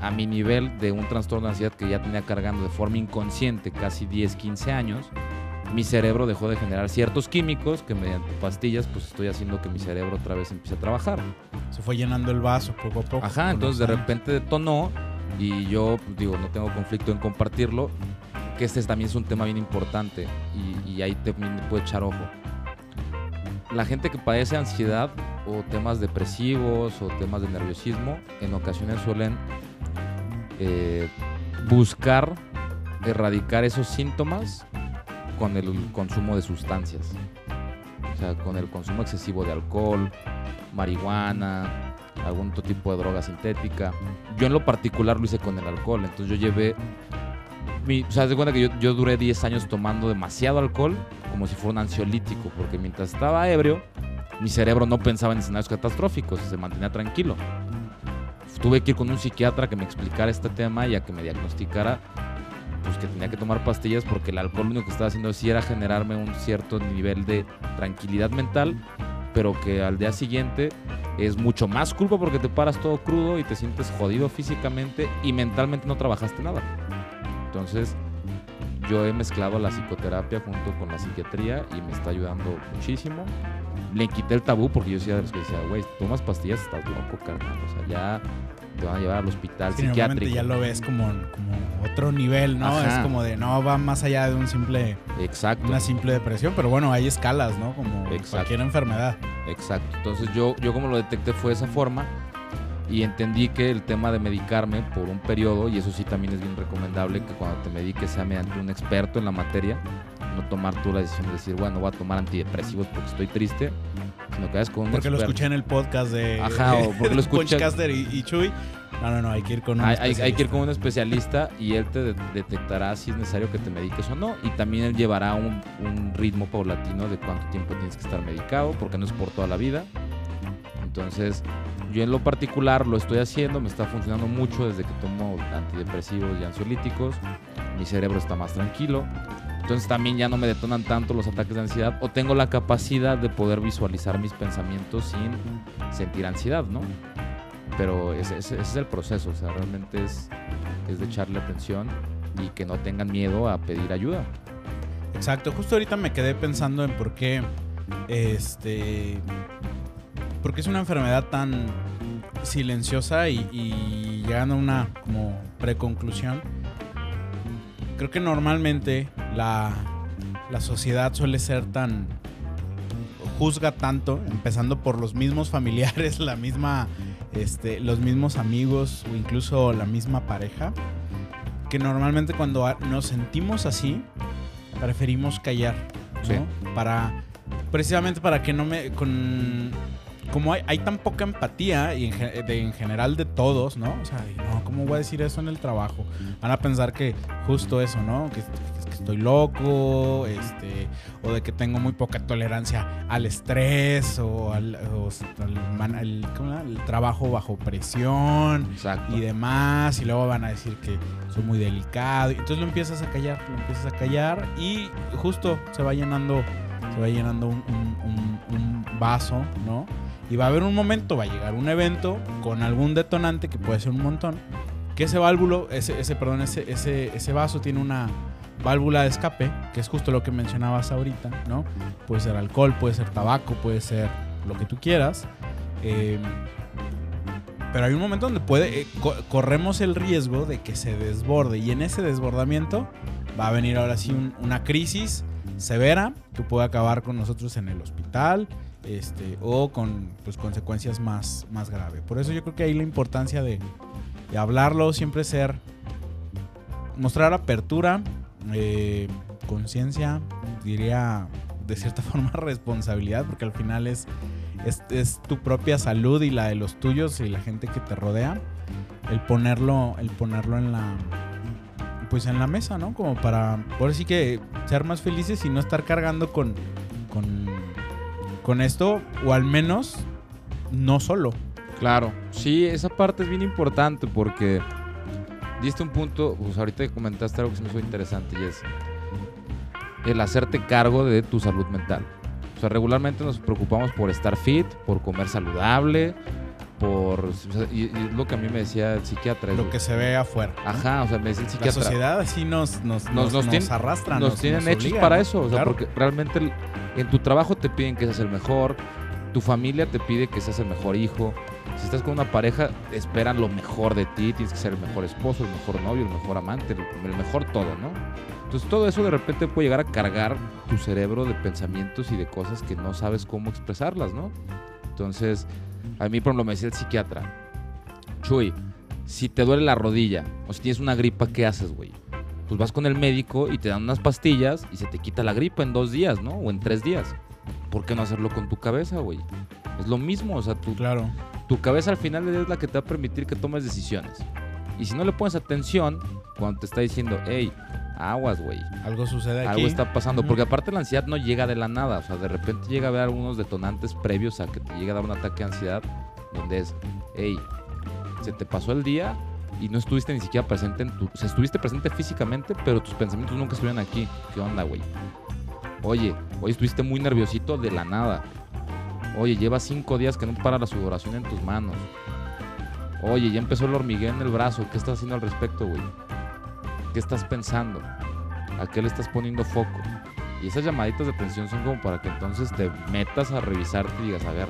a mi nivel de un trastorno de ansiedad que ya tenía cargando de forma inconsciente casi 10, 15 años, mi cerebro dejó de generar ciertos químicos que mediante pastillas pues estoy haciendo que mi cerebro otra vez empiece a trabajar. Se fue llenando el vaso poco a poco. Ajá, entonces de repente detonó y yo pues, digo, no tengo conflicto en compartirlo, que este también es un tema bien importante y, ahí también puede echar ojo. La gente que padece ansiedad o temas depresivos o temas de nerviosismo en ocasiones suelen eh, buscar erradicar esos síntomas con el consumo de sustancias. O sea, con el consumo excesivo de alcohol, marihuana, algún otro tipo de droga sintética. Yo en lo particular lo hice con el alcohol, entonces yo llevé... Mi, o sea, de cuenta que yo, yo duré 10 años tomando demasiado alcohol como si fuera un ansiolítico, porque mientras estaba ebrio, mi cerebro no pensaba en escenarios catastróficos, se mantenía tranquilo. Tuve que ir con un psiquiatra que me explicara este tema y a que me diagnosticara pues que tenía que tomar pastillas porque el alcohol lo único que estaba haciendo sí era generarme un cierto nivel de tranquilidad mental, pero que al día siguiente es mucho más culpa porque te paras todo crudo y te sientes jodido físicamente y mentalmente no trabajaste nada. Entonces, yo he mezclado la psicoterapia junto con la psiquiatría y me está ayudando muchísimo. Le quité el tabú porque yo decía de los que decía, güey, tomas pastillas, estás loco, carnal. O sea, ya te van a llevar al hospital Sí, psiquiátrico. ya lo ves como, como otro nivel, ¿no? Ajá. Es como de, no, va más allá de un simple, Exacto. una simple depresión, pero bueno, hay escalas, ¿no? Como Exacto. cualquier enfermedad. Exacto. Entonces yo, yo como lo detecté fue de esa forma y entendí que el tema de medicarme por un periodo, y eso sí también es bien recomendable que cuando te mediques sea mediante un experto en la materia, no tomar tú la decisión de decir, bueno, voy a tomar antidepresivos porque estoy triste, sino que con un Porque lo experto. escuché en el podcast de, Ajá, o porque lo escuché- Punchcaster y, y Chuy. No, no, no, hay que ir con un Hay, hay- hay que ir especialista. con un especialista y él te de- detectará si es necesario que te mediques o no. Y también él llevará un, un ritmo paulatino de cuánto tiempo tienes que estar medicado, porque no es por toda la vida. Entonces, yo en lo particular lo estoy haciendo, me está funcionando mucho desde que tomo antidepresivos y ansiolíticos. Mi cerebro está más tranquilo. Entonces también ya no me detonan tanto los ataques de ansiedad o tengo la capacidad de poder visualizar mis pensamientos sin sentir ansiedad, ¿no? Pero ese, ese- ese es el proceso, o sea, realmente es, es de echarle atención y que no tengan miedo a pedir ayuda. Exacto, justo ahorita me quedé pensando en por qué, este, porque es una enfermedad tan silenciosa y, y llegando a una como preconclusión. Creo que normalmente la, la sociedad suele ser tan juzga tanto, empezando por los mismos familiares, la misma, este, los mismos amigos o incluso la misma pareja, que normalmente cuando nos sentimos así, preferimos callar, ¿no? Sí. Para precisamente para que no me con como hay, hay tan poca empatía y en, ge- de- en general de todos, ¿no? O sea, no, ¿cómo voy a decir eso en el trabajo? Van a pensar que justo eso, ¿no? Que, que estoy loco, este, o de que tengo muy poca tolerancia al estrés o al, trabajo bajo presión Exacto. y demás, y luego van a decir que soy muy delicado. Entonces lo empiezas a callar, lo empiezas a callar y justo se va llenando, se va llenando un, un- un- un vaso, ¿no? Y va a haber un momento, va a llegar un evento con algún detonante que puede ser un montón, que ese válvulo, ese, ese perdón, ese, ese, ese vaso tiene una válvula de escape, que es justo lo que mencionabas ahorita, ¿no? Puede ser alcohol, puede ser tabaco, puede ser lo que tú quieras. Eh, pero hay un momento donde puede, eh, co- corremos el riesgo de que se desborde y en ese desbordamiento va a venir ahora sí un- una crisis severa que puede acabar con nosotros en el hospital este, o con pues, consecuencias más, más graves. Por eso yo creo que ahí la importancia de, de hablarlo, siempre ser, mostrar apertura, eh, conciencia, diría de cierta forma responsabilidad, porque al final es, es, es tu propia salud y la de los tuyos y la gente que te rodea, el ponerlo, el ponerlo en la pues en la mesa, ¿no? Como para por sí que ser más felices y no estar cargando con con, con esto, o al menos no solo. Claro, sí, esa parte es bien importante porque diste un punto, pues ahorita comentaste algo que se me hizo interesante y es el hacerte cargo de tu salud mental. O sea, regularmente nos preocupamos por estar fit, por comer saludable, por... o sea, y, y es lo que a mí me decía el psiquiatra. Lo que se ve afuera. ¿no? Ajá, o sea, me decía el La psiquiatra. sociedad así nos, nos, nos, arrastra. nos, tienen hechos para ¿no? eso, o sea, Claro. porque realmente el- en tu trabajo te piden que seas el mejor, tu familia te pide que seas el mejor hijo, si estás con una pareja esperan lo mejor de ti, tienes que ser el mejor esposo, el mejor novio, el mejor amante, el, el mejor todo, ¿no? Entonces todo eso de repente puede llegar a cargar tu cerebro de pensamientos y de cosas que no sabes cómo expresarlas, ¿no? Entonces, a mí por ejemplo me decía el psiquiatra, Chuy, si te duele la rodilla o si tienes una gripa, ¿qué haces, güey? Pues vas con el médico y te dan unas pastillas y se te quita la gripa en dos días, ¿no? O en tres días. ¿Por qué no hacerlo con tu cabeza, güey? Es lo mismo, o sea, tu, Claro. tu cabeza al final es la que te va a permitir que tomes decisiones. Y si no le pones atención cuando te está diciendo, hey, aguas, güey, Algo sucede aquí. algo está pasando. Porque aparte la ansiedad no llega de la nada. O sea, de repente llega a haber algunos detonantes previos a que te llegue a dar un ataque de ansiedad. Donde es, hey, se te pasó el día y no estuviste ni siquiera presente en tu... O sea, estuviste presente físicamente, pero tus pensamientos nunca estuvieron aquí. ¿Qué onda, güey? Oye, hoy estuviste muy nerviosito de la nada. Oye, lleva cinco días que no para la sudoración en tus manos. Oye, ya empezó el hormigueo en el brazo. ¿Qué estás haciendo al respecto, güey? ¿Qué estás pensando? ¿A qué le estás poniendo foco? Y esas llamaditas de atención son como para que entonces te metas a revisarte y digas, a ver,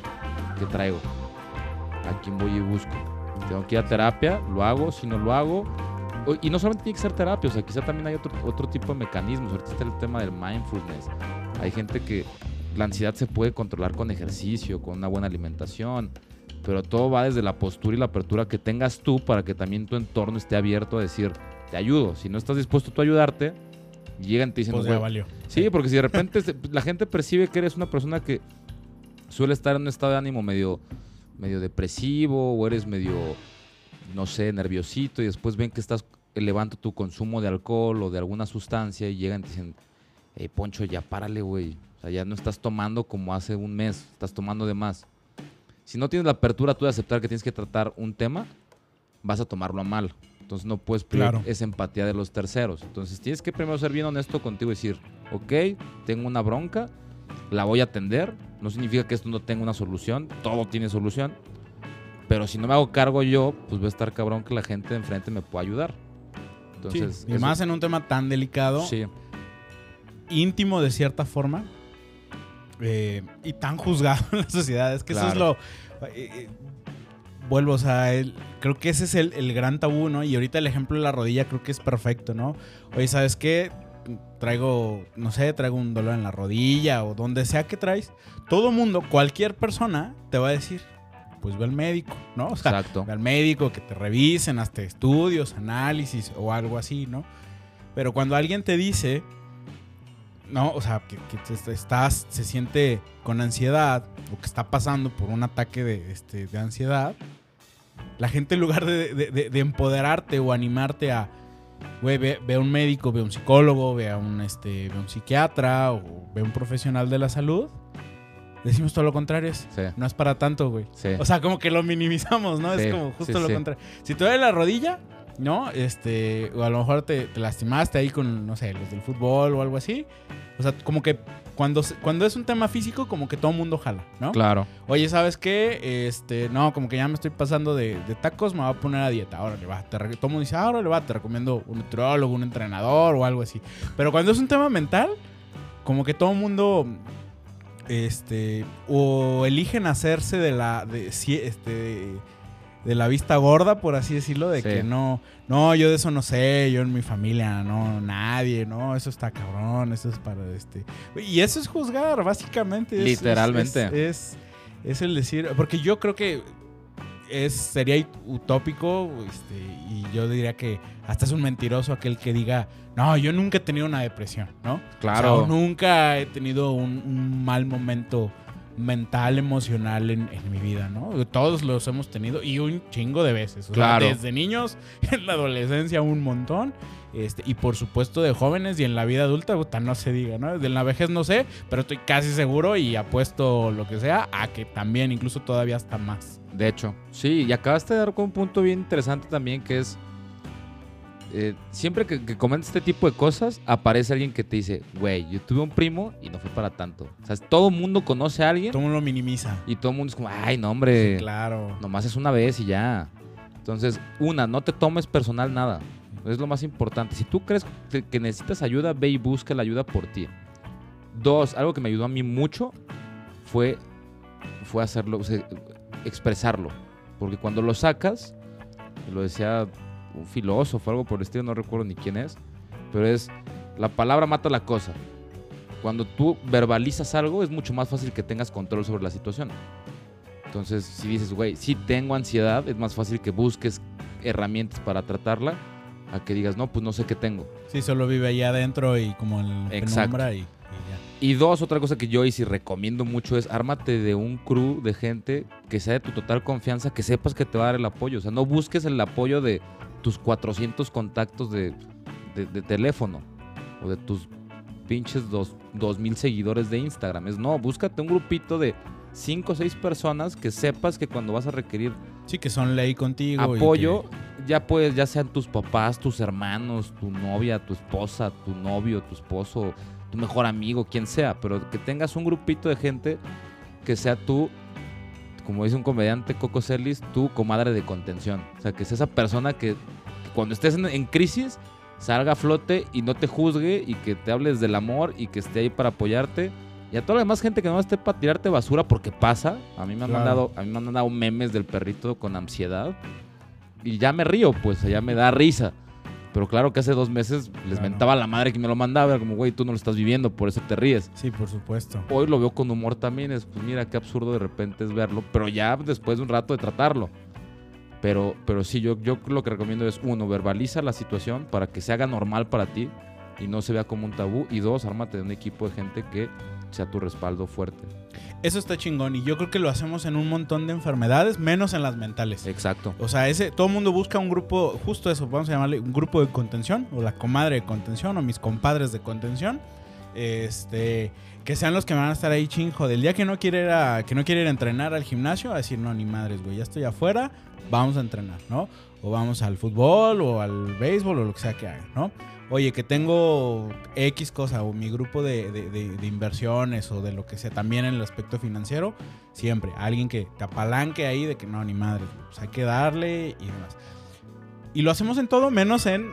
¿qué traigo? ¿A quién voy y busco? Tengo que ir a terapia, lo hago, si no lo hago. Y no solamente tiene que ser terapia, o sea, quizá también hay otro, otro tipo de mecanismos. Ahorita está el tema del mindfulness. Hay gente que la ansiedad se puede controlar con ejercicio, con una buena alimentación, pero todo va desde la postura y la apertura que tengas tú para que también tu entorno esté abierto a decir, te ayudo. Si no estás dispuesto tú a ayudarte, llegan y te dicen, Pues ya "Güey, valió. Sí, porque si de repente la gente percibe que eres una persona que suele estar en un estado de ánimo medio, medio depresivo o eres medio, no sé, nerviosito y después ven que estás elevando tu consumo de alcohol o de alguna sustancia y llegan y te dicen, hey Poncho, ya párale, güey. O sea, ya no estás tomando como hace un mes, estás tomando de más. Si no tienes la apertura tú de aceptar que tienes que tratar un tema, vas a tomarlo a mal. Entonces no puedes pedir Claro. esa empatía de los terceros. Entonces tienes que primero ser bien honesto contigo y decir, ok, tengo una bronca, la voy a atender. No significa que esto no tenga una solución, todo tiene solución. Pero si no me hago cargo yo, pues va a estar cabrón que la gente de enfrente me pueda ayudar. Entonces, Sí, y eso- más en un tema tan delicado, Sí, íntimo de cierta forma, eh, y tan juzgado en la sociedad. Es que eso es lo... eh, eh, vuelvo, o sea, el- creo que ese es el, el gran tabú, ¿no? Y ahorita el ejemplo de la rodilla creo que es perfecto, ¿no? Oye, ¿sabes qué? Traigo, no sé, traigo un dolor en la rodilla o donde sea que traes. Todo mundo, cualquier persona te va a decir, pues ve al médico, ¿no? O sea, exacto. Ve al médico, que te revisen, hasta estudios, análisis o algo así, ¿no? Pero cuando alguien te dice, no, o sea, que, que estás, se siente con ansiedad o que está pasando por un ataque de, este, de ansiedad, la gente en lugar de, de- de- de empoderarte o animarte a, güey, ve, ve a un médico, ve a un psicólogo, ve a un, este, ve a un psiquiatra o ve a un profesional de la salud, decimos todo lo contrario, es, Sí, no es para tanto, güey. sí. O sea, como que lo minimizamos, ¿no? Sí, es como justo lo contrario. Si te duele la rodilla, ¿no? Este, o a lo mejor te, te lastimaste ahí con, no sé, los del fútbol o algo así. O sea, como que cuando, cuando es un tema físico, como que todo mundo jala, ¿no? claro. Oye, ¿sabes qué? Este, no, como que ya me estoy pasando de, de tacos, me voy a poner a dieta. Ahora le va. Te, todo el mundo dice, ahora le va, te recomiendo un nutriólogo, un entrenador o algo así. Pero cuando es un tema mental, como que todo el mundo, este, o eligen hacerse de la, de, si- este, de la vista gorda, por así decirlo, de Sí. que no, no, yo de eso no sé, yo en mi familia, no, nadie, no, eso está cabrón, eso es para este. Y eso es juzgar, básicamente. es- Literalmente. Es, es, es el decir, porque yo creo que es, sería utópico, este, y yo diría que hasta es un mentiroso aquel que diga, no, yo nunca he tenido una depresión, ¿no? Claro. O sea, o nunca he tenido un, un mal momento mental, emocional en, en mi vida, ¿no? Todos los hemos tenido y un chingo de veces. O sea, Claro. desde niños, en la adolescencia un montón. Este, y por supuesto de jóvenes y en la vida adulta, puta, no se diga, ¿no? De la vejez no sé, pero estoy casi seguro y apuesto lo que sea a que también, incluso todavía hasta más. De hecho, sí, y acabaste de dar con un punto bien interesante también que es, eh, siempre que, que comentas este tipo de cosas, aparece alguien que te dice, güey, yo tuve un primo y no fue para tanto. O sea, todo el mundo conoce a alguien Todo el mundo lo minimiza. y todo el mundo es como, ay, no, hombre, Claro. nomás es una vez y ya. Entonces, una, no te tomes personal nada. Es lo más importante. Si tú crees que- que necesitas ayuda, ve y busca la ayuda por ti. Dos, algo que me ayudó a mí mucho fue, fue hacerlo, o sea, expresarlo. Porque cuando lo sacas, lo decía un filósofo, algo por el estilo, no recuerdo ni quién es, pero es, la palabra mata la cosa. Cuando tú verbalizas algo, es mucho más fácil que tengas control sobre la situación. Entonces, si dices, güey, sí tengo ansiedad, es más fácil que busques herramientas para tratarla a que digas, no, pues no sé qué tengo. Sí, solo vive allá adentro y como en Exacto. y, y ya. Y dos, otra cosa que yo hice y recomiendo mucho es ármate de un crew de gente que sea de tu total confianza, que sepas que te va a dar el apoyo. O sea, no busques el apoyo de tus 400 contactos de, de- de teléfono o de tus pinches dos, 2000 seguidores de Instagram. Es no, búscate un grupito de 5 o 6 personas que sepas que cuando vas a requerir Sí, que son ley contigo. y apoyo, que- ya puedes, ya sean tus papás, tus hermanos, tu novia, tu esposa, tu novio, tu esposo, tu mejor amigo, quien sea, pero que tengas un grupito de gente que sea tú, como dice un comediante, Coco Celis, tu comadre de contención. O sea, que sea esa persona que, que cuando estés en, en crisis salga a flote y no te juzgue y que te hables del amor y que esté ahí para apoyarte. Y a toda la demás gente que no esté para tirarte basura porque pasa. A mí me han Claro. mandado, a mí me han mandado memes del perrito con ansiedad. Y ya me río, pues, ya me da risa. Pero claro que hace dos meses les Claro. mentaba a la madre que me lo mandaba. Era como, güey, tú no lo estás viviendo, por eso te ríes. Sí, por supuesto. Hoy lo veo con humor también. Es, pues mira, qué absurdo de repente es verlo. Pero ya después de un rato de tratarlo. Pero, pero sí, yo, yo lo que recomiendo es, uno, verbaliza la situación para que se haga normal para ti y no se vea como un tabú. Y dos, ármate de un equipo de gente que sea tu respaldo fuerte. Eso está chingón y yo creo que lo hacemos en un montón de enfermedades, menos en las mentales. Exacto. O sea, ese, todo el mundo busca un grupo, justo eso, vamos a llamarle un grupo de contención, o la comadre de contención, o mis compadres de contención. Este, que sean los que van a estar ahí chingo. Del día que no quiere ir a, que no quiere ir a entrenar al gimnasio, a decir, no, ni madres, güey, ya estoy afuera, vamos a entrenar, ¿no? O vamos al fútbol, o al béisbol, o lo que sea que haga, ¿no? Oye, que tengo X cosa, o mi grupo de, de- de- de inversiones, o de lo que sea, también en el aspecto financiero, siempre, alguien que te apalanque ahí de que no, ni madre, pues hay que darle y demás. Y lo hacemos en todo, menos en,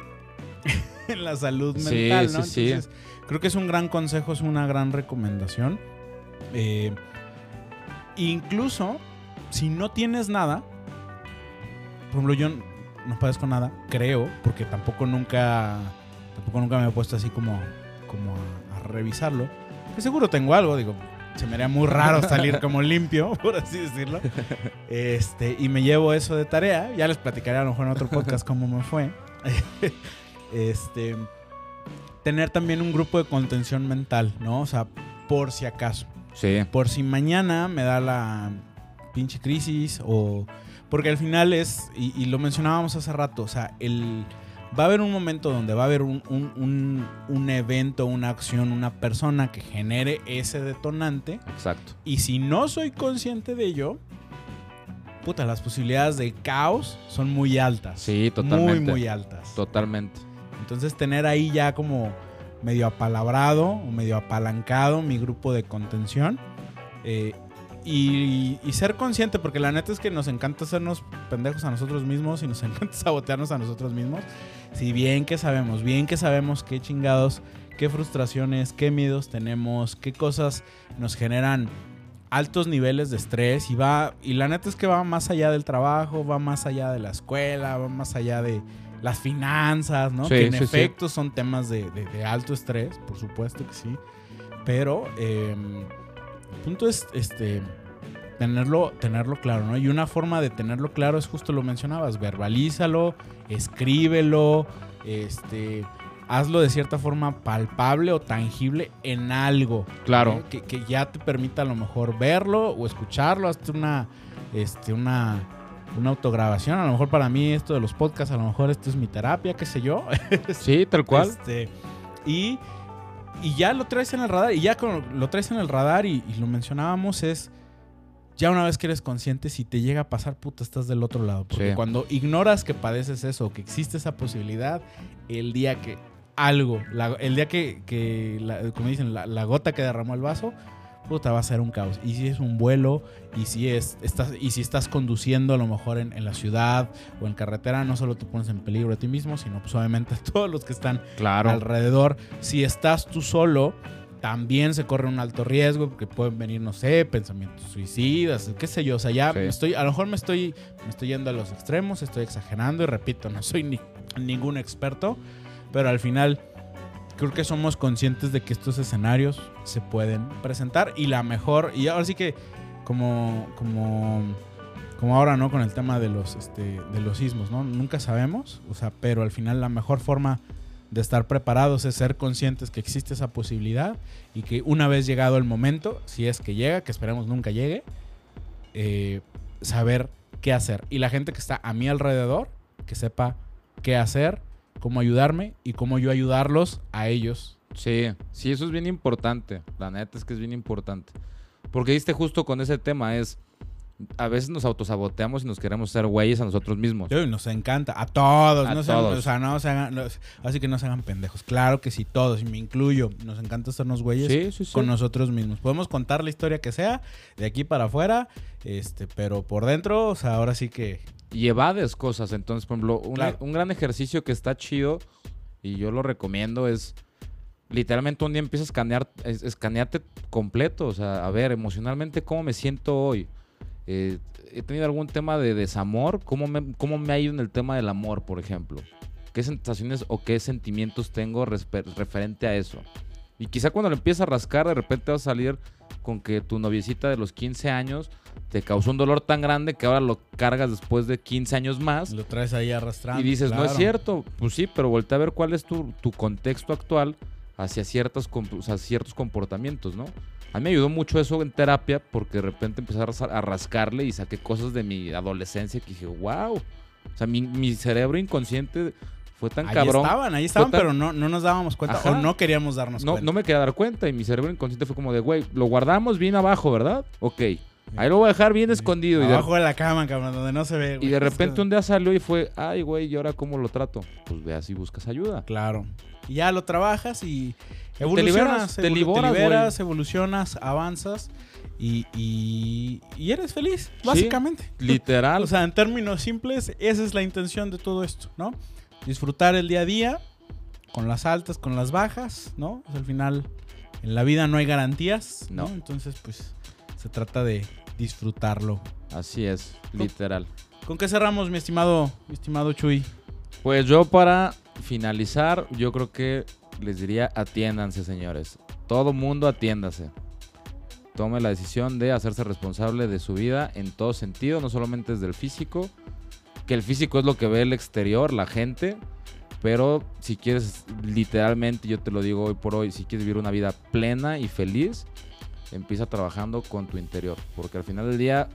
en la salud Sí, mental, ¿no? sí, sí. Entonces, creo que es un gran consejo, es una gran recomendación. Eh, incluso, si no tienes nada, por ejemplo, yo no padezco nada, creo, porque tampoco nunca, tampoco nunca me he puesto así como, como a, a revisarlo. Que seguro tengo algo, digo, se me haría muy raro salir como limpio, por así decirlo. Este, y me llevo eso de tarea. Ya les platicaré a lo mejor en otro podcast cómo me fue. Este, tener también un grupo de contención mental, ¿no? O sea, por si acaso. Sí. Por si mañana me da la pinche crisis o... Porque al final es, y, y lo mencionábamos hace rato, o sea, el, va a haber un momento donde va a haber un, un- un- un evento, una acción, una persona que genere ese detonante. Exacto. Y si no soy consciente de ello, puta, las posibilidades de caos son muy altas. Sí, totalmente. Muy, muy altas. Totalmente. Entonces tener ahí ya como medio apalabrado o medio apalancado mi grupo de contención eh, y, y ser consciente, porque la neta es que nos encanta hacernos pendejos a nosotros mismos y nos encanta sabotearnos a nosotros mismos. Si bien que sabemos, bien que sabemos qué chingados, qué frustraciones, qué miedos tenemos, qué cosas nos generan altos niveles de estrés y va y la neta es que va más allá del trabajo, va más allá de la escuela, va más allá de las finanzas, ¿no? Sí, que en sí, sí. efecto son temas de, de- de alto estrés, por supuesto que sí. Pero eh, el punto es este tenerlo, tenerlo claro, ¿no? Y una forma de tenerlo claro es justo lo mencionabas, verbalízalo, escríbelo, este hazlo de cierta forma palpable o tangible en algo. Claro. ¿eh? Que, que ya te permita a lo mejor verlo o escucharlo, hasta una, este, una, una autograbación. A lo mejor para mí esto de los podcasts, a lo mejor esto es mi terapia, qué sé yo. Sí, tal cual. Este, y, y ya lo traes en el radar. Y ya con, lo traes en el radar y, y lo mencionábamos es... Ya una vez que eres consciente, si te llega a pasar, puta, estás del otro lado. Porque Sí. cuando ignoras que padeces eso, que existe esa posibilidad, el día que algo, la- el día que, que la- como dicen, la, la gota que derramó el vaso, puta, va a ser un caos. Y si es un vuelo, y si, es, estás, y si estás conduciendo a lo mejor en, en la ciudad o en carretera, no solo te pones en peligro a ti mismo, sino pues obviamente a todos los que están Claro. alrededor. Si estás tú solo, también se corre un alto riesgo porque pueden venir, no sé, pensamientos suicidas, qué sé yo. O sea, ya Sí. me estoy, a lo mejor me estoy, me estoy yendo a los extremos, estoy exagerando y repito, no soy ni, ningún experto, pero al final creo que somos conscientes de que estos escenarios se pueden presentar y la mejor, y ahora sí que como, como, como ahora, ¿no? Con el tema de los, este, de los sismos, ¿no? Nunca sabemos, o sea, pero al final la mejor forma de estar preparados es ser conscientes que existe esa posibilidad y que una vez llegado el momento, si es que llega, que esperemos nunca llegue, eh, saber qué hacer. Y la gente que está a mi alrededor, que sepa qué hacer, cómo ayudarme y cómo yo ayudarlos a ellos. Sí, sí, eso es bien importante. La neta es que es bien importante. Porque diste justo con ese tema, es... A veces nos autosaboteamos y nos queremos ser güeyes a nosotros mismos. Yo, nos encanta, a todos, A no se hagan- todos. o sea, no se hagan, así que no se hagan pendejos. Claro que sí, todos, y me incluyo. Nos encanta hacernos güeyes Sí, sí, sí. con nosotros mismos. Podemos contar la historia que sea, de aquí para afuera, este, pero por dentro, o sea, ahora sí que y evades cosas. Entonces, por ejemplo, Claro. un gran ejercicio que está chido y yo lo recomiendo es literalmente un día empiezas a escanear, es- escanearte completo. O sea, a ver, emocionalmente, ¿cómo me siento hoy? Eh, he tenido algún tema de desamor. ¿Cómo me, ¿Cómo me ha ido en el tema del amor, por ejemplo? ¿Qué sensaciones o qué sentimientos tengo referente a eso? Y quizá cuando lo empiezas a rascar, de repente vas a salir con que tu noviecita de los 15 años te causó un dolor tan grande que ahora lo cargas después de 15 años más. lo traes ahí arrastrando. Y dices, no es cierto. Pues sí, pero voltea a ver cuál es tu, tu contexto actual hacia, ciertas, com- o sea, ciertos comportamientos, ¿no? A mí me ayudó mucho eso en terapia porque de repente empecé a rascarle y saqué cosas de mi adolescencia que dije, wow. O sea, mi, mi cerebro inconsciente fue tan Ahí cabrón. estaban, ahí estaban, Fue tan- pero no, no nos dábamos cuenta Ajá. o no queríamos darnos No, cuenta. no me quería dar cuenta y mi cerebro inconsciente fue como de, güey, lo guardamos bien abajo, ¿verdad? Ok. Ahí lo voy a dejar bien escondido. Y de, Abajo de la cama, cabrón, donde no se ve. y güey. de Es repente un día salió y fue, ay, güey, ¿y ahora cómo lo trato? Pues veas y buscas ayuda. Claro. Y ya lo trabajas y liberas, evolucionas. te liberas, güey. evolucionas, avanzas y, y, y eres feliz, básicamente. Literal. O sea, en términos simples, esa es la intención de todo esto, ¿no? Disfrutar el día a día, con las altas, con las bajas, ¿no? Al final, en la vida no hay garantías, ¿no? No. Entonces, pues, se trata de disfrutarlo. Así es, literal. ¿Con qué cerramos, mi estimado, mi estimado Chuy? Pues yo para finalizar, yo creo que les diría atiéndanse, señores. Todo mundo atiéndase. Tome la decisión de hacerse responsable de su vida en todo sentido, no solamente desde el físico, que el físico es lo que ve el exterior, la gente, pero si quieres literalmente, yo te lo digo hoy por hoy, si quieres vivir una vida plena y feliz, empieza trabajando con tu interior, porque al final del día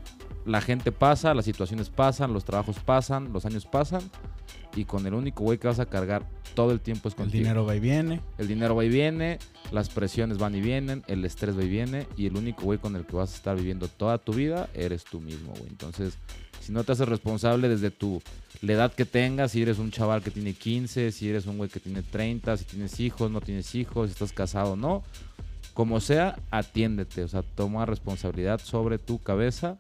la gente pasa, las situaciones pasan, los trabajos pasan, los años pasan, y con el único güey que vas a cargar todo el tiempo es El contigo. dinero va y viene. El dinero va y viene, las presiones van y vienen, el estrés va y viene, y el único güey con el que vas a estar viviendo toda tu vida eres tú mismo, güey. Entonces, si no te haces responsable desde tu edad que tengas, si eres un chaval que tiene 15, si eres un güey que tiene 30, si tienes hijos, no tienes hijos, si estás casado no, como sea, atiéndete, o sea, toma responsabilidad sobre tu cabeza,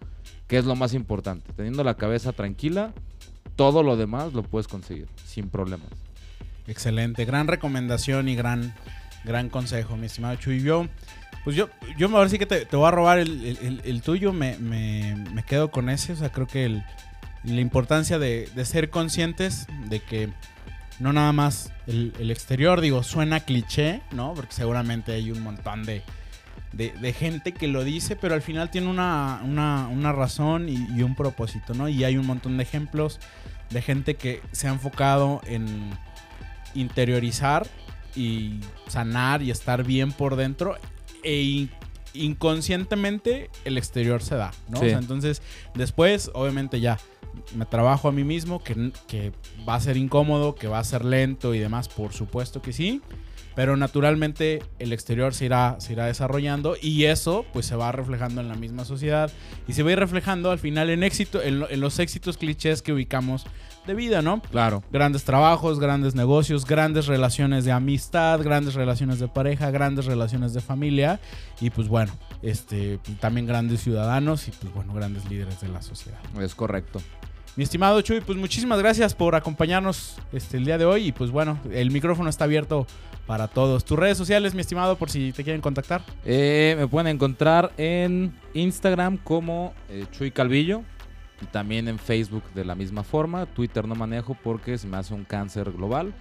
que es lo más importante. Teniendo la cabeza tranquila, todo lo demás lo puedes conseguir sin problemas. Excelente, gran recomendación y gran, gran consejo, mi estimado Chuy. Yo, pues yo, yo ahora sí que te, voy a robar el, el- tuyo, me, me- me quedo con ese, o sea, creo que la importancia de, ser conscientes de que no nada más el, exterior, digo, suena cliché, ¿no? Porque seguramente hay un montón de, de, de gente que lo dice, pero al final tiene una, una- una razón y un propósito, ¿no? Y hay un montón de ejemplos de gente que se ha enfocado en interiorizar y sanar y estar bien por dentro e in- inconscientemente el exterior se da, ¿no? Sí. O sea, entonces, después, obviamente ya me trabajo a mí mismo, que, va a ser incómodo, que va a ser lento y demás, por supuesto que sí. Pero naturalmente el exterior se irá, se irá desarrollando y eso pues se va reflejando en la misma sociedad y se va a ir reflejando al final en éxito, en los éxitos clichés que ubicamos de vida, ¿no? Claro. Grandes trabajos, grandes negocios, grandes relaciones de amistad, grandes relaciones de pareja, grandes relaciones de familia y pues bueno, este también grandes ciudadanos y pues bueno, grandes líderes de la sociedad. Es correcto. Mi estimado Chuy, pues muchísimas gracias por acompañarnos este, el día de hoy y pues bueno, el micrófono está abierto para todos. Tus redes sociales, mi estimado, por si te quieren contactar. Eh, me pueden encontrar en Instagram como eh, Chuy Calvillo. Y también en Facebook de la misma forma. Twitter no manejo porque se me hace un cáncer global.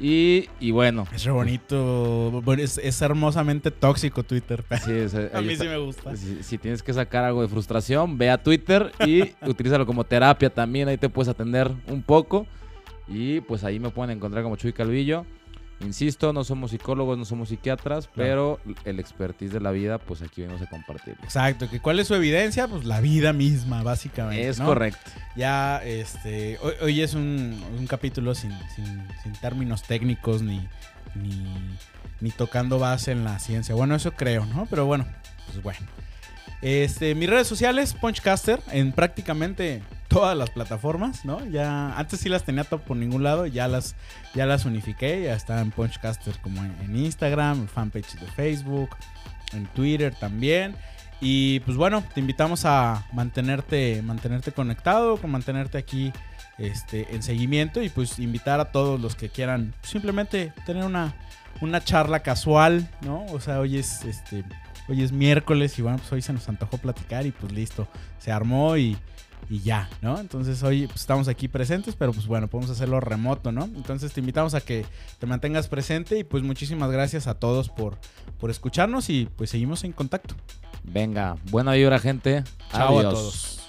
Y, y bueno. Es re bonito, es, es hermosamente tóxico Twitter. sí, es- A mí está. sí me gusta. Si, si tienes que sacar algo de frustración, ve a Twitter y utilízalo como terapia también. Ahí te puedes atender un poco. Y pues ahí me pueden encontrar como Chuy Calvillo. Insisto, no somos psicólogos, no somos psiquiatras, pero el expertise de la vida, pues aquí venimos a compartir. Exacto, que cuál es su evidencia, pues la vida misma, básicamente. Es ¿no? correcto. Ya, este, hoy, hoy es un, un capítulo sin, sin- sin términos técnicos ni, ni, ni tocando base en la ciencia. Bueno, eso creo, ¿no? Pero bueno, pues bueno. Este, mis redes sociales, Punchcaster, en prácticamente todas las plataformas, ¿no? Ya, antes sí las tenía top por ningún lado, ya las, ya las unifiqué, ya está en Punchcaster como en, Instagram, en fanpage de Facebook, en Twitter también. Y pues bueno, te invitamos a mantenerte, mantenerte conectado, con mantenerte aquí este, en seguimiento y pues invitar a todos los que quieran simplemente tener una, una charla casual, ¿no? O sea, hoy es este, hoy es miércoles y bueno, pues hoy se nos antojó platicar y pues listo, se armó y, y ya, ¿no? Entonces hoy pues, estamos aquí presentes, pero pues bueno, podemos hacerlo remoto, ¿no? Entonces te invitamos a que te mantengas presente y pues muchísimas gracias a todos por, por escucharnos y pues seguimos en contacto. Venga, buena vibra, gente. Chao Adiós. a todos.